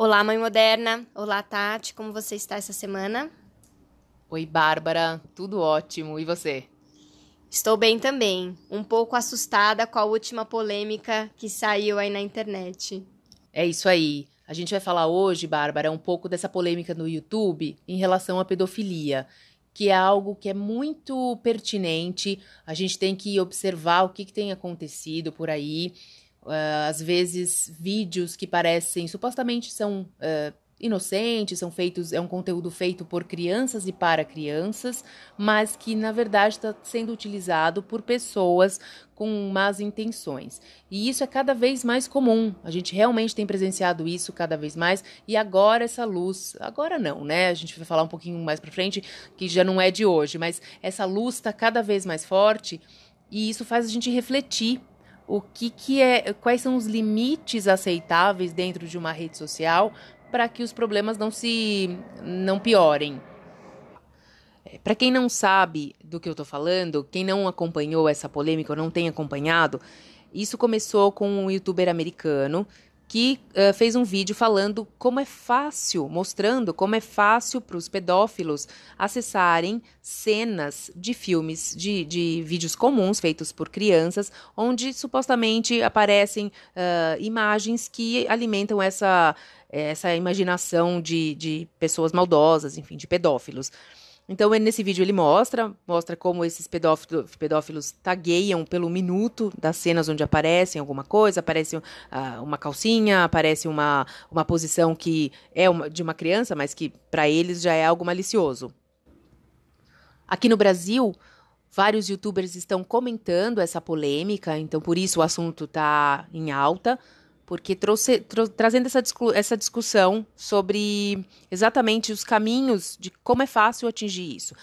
Olá, mãe moderna. Olá, Tati. Como você está essa semana? Oi, Bárbara. Tudo ótimo. E você? Estou bem também. Um pouco assustada com a última polêmica que saiu aí na internet. É isso aí. A gente vai falar hoje, Bárbara, um pouco dessa polêmica no YouTube em relação à pedofilia, que é algo que é muito pertinente. A gente tem que observar o que, que tem acontecido por aí. Uh, às vezes, vídeos que parecem supostamente são uh, inocentes, são feitos, é um conteúdo feito por crianças e para crianças, mas que na verdade está sendo utilizado por pessoas com más intenções. E isso é cada vez mais comum. A gente realmente tem presenciado isso cada vez mais. E agora essa luz, agora não, né? A gente vai falar um pouquinho mais para frente que já não é de hoje, mas essa luz está cada vez mais forte e isso faz a gente refletir o que, que é, quais são os limites aceitáveis dentro de uma rede social para que os problemas não se não piorem. É, para quem não sabe do que eu estou falando, quem não acompanhou essa polêmica ou não tem acompanhado, isso começou com um youtuber americano que uh, fez um vídeo falando como é fácil, mostrando como é fácil para os pedófilos acessarem cenas de filmes, de, de vídeos comuns feitos por crianças, onde supostamente aparecem uh, imagens que alimentam essa, essa imaginação de, de pessoas maldosas, enfim, de pedófilos. Então, nesse vídeo ele mostra, mostra como esses pedófilos, pedófilos tagueiam pelo minuto das cenas onde aparecem alguma coisa, aparece uh, uma calcinha, aparece uma, uma posição que é uma, de uma criança, mas que para eles já é algo malicioso. Aqui no Brasil, vários youtubers estão comentando essa polêmica, então por isso o assunto está em alta porque trouxe, trazendo essa, essa discussão sobre exatamente os caminhos de como é fácil atingir isso.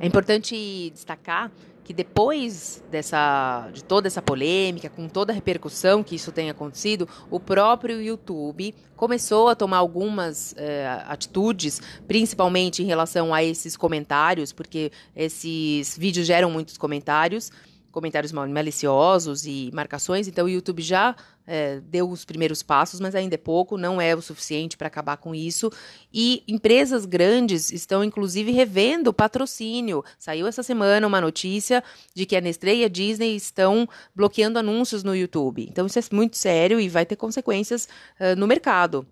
É importante destacar que depois dessa, de toda essa polêmica, com toda a repercussão que isso tem acontecido, o próprio YouTube começou a tomar algumas eh, atitudes, principalmente em relação a esses comentários, porque esses vídeos geram muitos comentários comentários maliciosos e marcações, então o YouTube já é, deu os primeiros passos, mas ainda é pouco, não é o suficiente para acabar com isso. E empresas grandes estão, inclusive, revendo patrocínio. Saiu essa semana uma notícia de que a Nestlé e a Disney estão bloqueando anúncios no YouTube. Então, isso é muito sério e vai ter consequências uh, no mercado.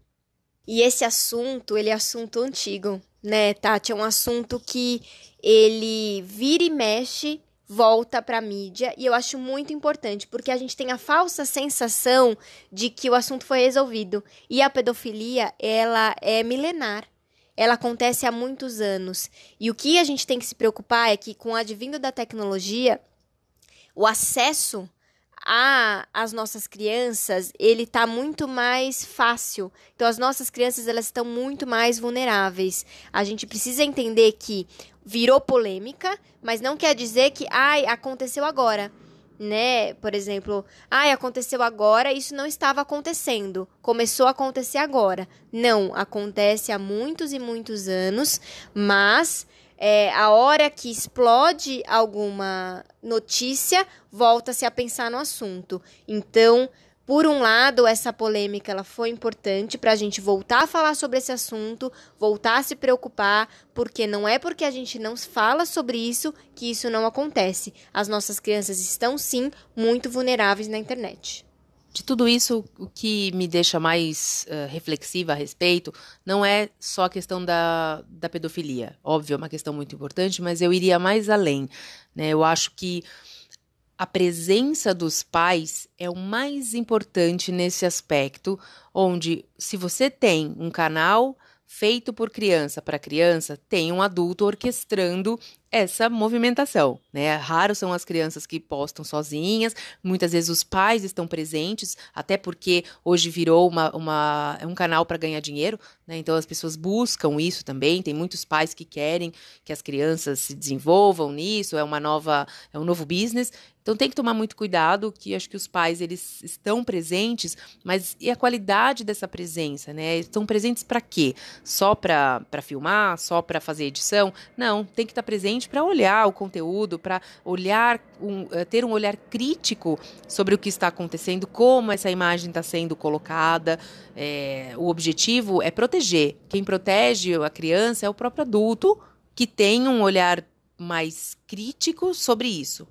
E esse assunto, ele é assunto antigo, né, Tati? É um assunto que ele vira e mexe volta para a mídia e eu acho muito importante porque a gente tem a falsa sensação de que o assunto foi resolvido. E a pedofilia ela é milenar. Ela acontece há muitos anos. E o que a gente tem que se preocupar é que com o advindo da tecnologia o acesso a as nossas crianças ele está muito mais fácil. Então as nossas crianças elas estão muito mais vulneráveis. A gente precisa entender que virou polêmica, mas não quer dizer que, ai, aconteceu agora. Né? Por exemplo, ai, aconteceu agora, isso não estava acontecendo. Começou a acontecer agora. Não, acontece há muitos e muitos anos, mas é, a hora que explode alguma notícia, volta-se a pensar no assunto. Então, por um lado, essa polêmica ela foi importante para a gente voltar a falar sobre esse assunto, voltar a se preocupar, porque não é porque a gente não fala sobre isso que isso não acontece. As nossas crianças estão sim muito vulneráveis na internet. De tudo isso, o que me deixa mais uh, reflexiva a respeito não é só a questão da, da pedofilia. Óbvio, é uma questão muito importante, mas eu iria mais além. Né? Eu acho que a presença dos pais é o mais importante nesse aspecto, onde se você tem um canal feito por criança para criança, tem um adulto orquestrando essa movimentação, né? Raro são as crianças que postam sozinhas, muitas vezes os pais estão presentes, até porque hoje virou uma, uma um canal para ganhar dinheiro, né? Então as pessoas buscam isso também. Tem muitos pais que querem que as crianças se desenvolvam nisso, é uma nova, é um novo business. Então tem que tomar muito cuidado, que acho que os pais eles estão presentes, mas e a qualidade dessa presença, né? Estão presentes para quê? Só para filmar, só para fazer edição? Não, tem que estar tá para olhar o conteúdo, para olhar, um, eh, ter um olhar crítico sobre o que está acontecendo, como essa imagem está sendo colocada. É, o objetivo é proteger. Quem protege a criança é o próprio adulto que tem um olhar mais crítico sobre isso.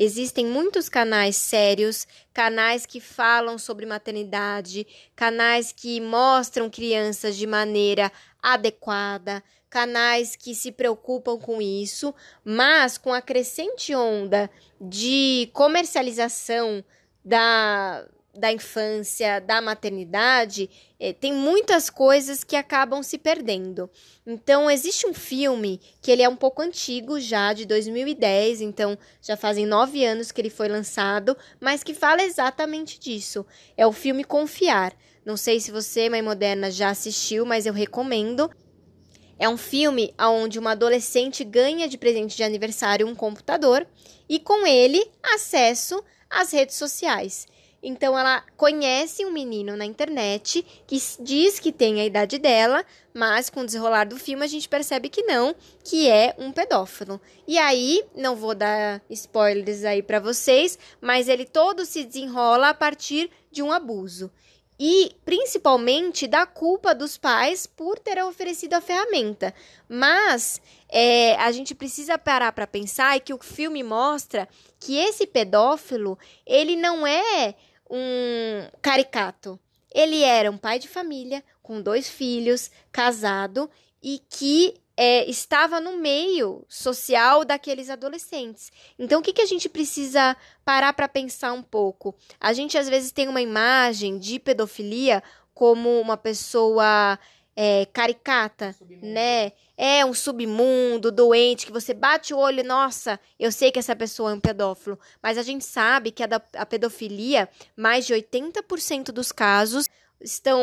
Existem muitos canais sérios, canais que falam sobre maternidade, canais que mostram crianças de maneira adequada, canais que se preocupam com isso, mas com a crescente onda de comercialização da da infância, da maternidade, é, tem muitas coisas que acabam se perdendo. Então, existe um filme que ele é um pouco antigo já, de 2010, então já fazem nove anos que ele foi lançado, mas que fala exatamente disso. É o filme Confiar. Não sei se você, mãe moderna, já assistiu, mas eu recomendo. É um filme onde uma adolescente ganha de presente de aniversário um computador e com ele acesso às redes sociais. Então ela conhece um menino na internet que diz que tem a idade dela, mas com o desenrolar do filme a gente percebe que não, que é um pedófilo. E aí, não vou dar spoilers aí para vocês, mas ele todo se desenrola a partir de um abuso. E principalmente da culpa dos pais por ter oferecido a ferramenta. Mas é, a gente precisa parar para pensar e que o filme mostra que esse pedófilo ele não é um caricato. Ele era um pai de família, com dois filhos, casado e que é, estava no meio social daqueles adolescentes. Então, o que, que a gente precisa parar para pensar um pouco? A gente às vezes tem uma imagem de pedofilia como uma pessoa é, caricata, né? É um submundo, doente, que você bate o olho, nossa, eu sei que essa pessoa é um pedófilo. Mas a gente sabe que a, da, a pedofilia, mais de 80% dos casos estão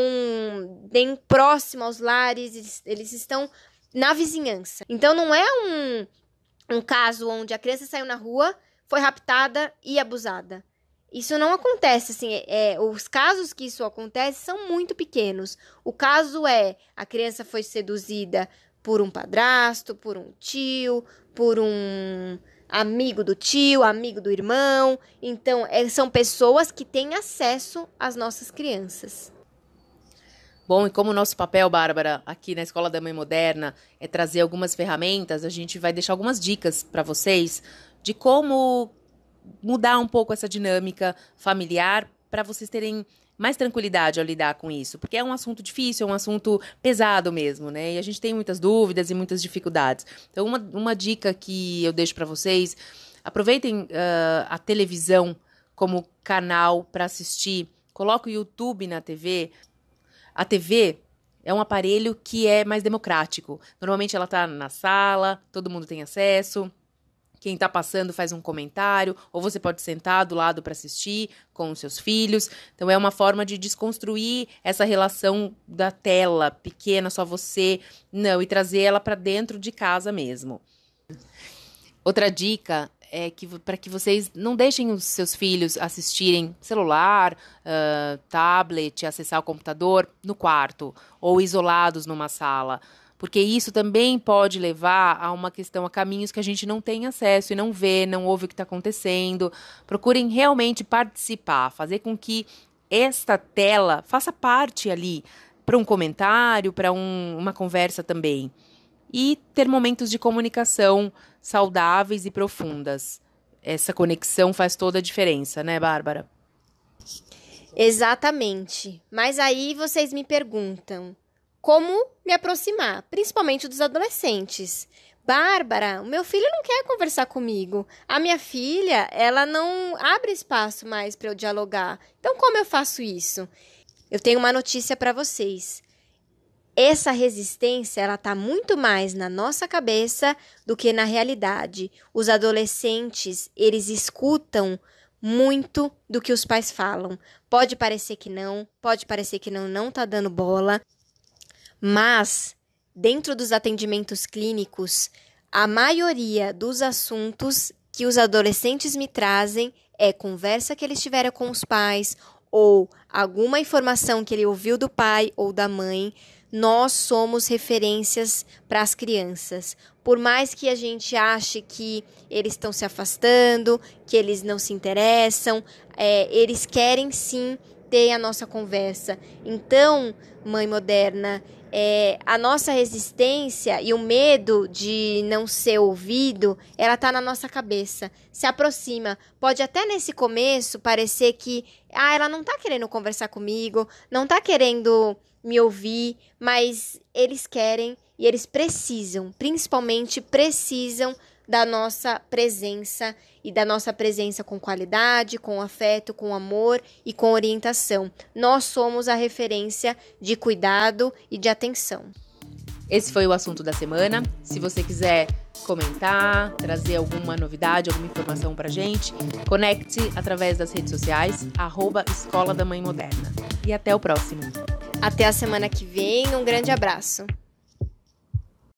bem próximo aos lares, eles, eles estão na vizinhança. Então não é um, um caso onde a criança saiu na rua, foi raptada e abusada. Isso não acontece, assim, é, é, os casos que isso acontece são muito pequenos. O caso é a criança foi seduzida por um padrasto, por um tio, por um amigo do tio, amigo do irmão. Então, é, são pessoas que têm acesso às nossas crianças. Bom, e como o nosso papel, Bárbara, aqui na Escola da Mãe Moderna é trazer algumas ferramentas, a gente vai deixar algumas dicas para vocês de como mudar um pouco essa dinâmica familiar para vocês terem mais tranquilidade ao lidar com isso, porque é um assunto difícil, é um assunto pesado mesmo, né? E a gente tem muitas dúvidas e muitas dificuldades. Então, uma, uma dica que eu deixo para vocês: aproveitem uh, a televisão como canal para assistir. Coloque o YouTube na TV. A TV é um aparelho que é mais democrático. Normalmente ela está na sala, todo mundo tem acesso quem está passando faz um comentário, ou você pode sentar do lado para assistir com os seus filhos. Então é uma forma de desconstruir essa relação da tela pequena, só você, não, e trazer ela para dentro de casa mesmo. Outra dica é que para que vocês não deixem os seus filhos assistirem celular, uh, tablet, acessar o computador no quarto ou isolados numa sala porque isso também pode levar a uma questão, a caminhos que a gente não tem acesso e não vê, não ouve o que está acontecendo. Procurem realmente participar, fazer com que esta tela faça parte ali para um comentário, para um, uma conversa também. E ter momentos de comunicação saudáveis e profundas. Essa conexão faz toda a diferença, né, Bárbara? Exatamente. Mas aí vocês me perguntam: como me aproximar, principalmente dos adolescentes. Bárbara, o meu filho não quer conversar comigo. A minha filha, ela não abre espaço mais para eu dialogar. Então, como eu faço isso? Eu tenho uma notícia para vocês. essa resistência ela tá muito mais na nossa cabeça do que na realidade. Os adolescentes, eles escutam muito do que os pais falam. Pode parecer que não, pode parecer que não não tá dando bola, mas dentro dos atendimentos clínicos, a maioria dos assuntos que os adolescentes me trazem é conversa que eles tiveram com os pais ou alguma informação que ele ouviu do pai ou da mãe, nós somos referências para as crianças. Por mais que a gente ache que eles estão se afastando, que eles não se interessam, é, eles querem sim ter a nossa conversa. Então, mãe moderna, é, a nossa resistência e o medo de não ser ouvido, ela tá na nossa cabeça. Se aproxima. Pode até nesse começo parecer que, ah, ela não tá querendo conversar comigo, não tá querendo me ouvir, mas eles querem e eles precisam, principalmente precisam da nossa presença e da nossa presença com qualidade, com afeto, com amor e com orientação. Nós somos a referência de cuidado e de atenção. Esse foi o assunto da semana. Se você quiser comentar, trazer alguma novidade, alguma informação pra gente, conecte através das redes sociais, arroba Escola da Mãe Moderna. E até o próximo. Até a semana que vem, um grande abraço.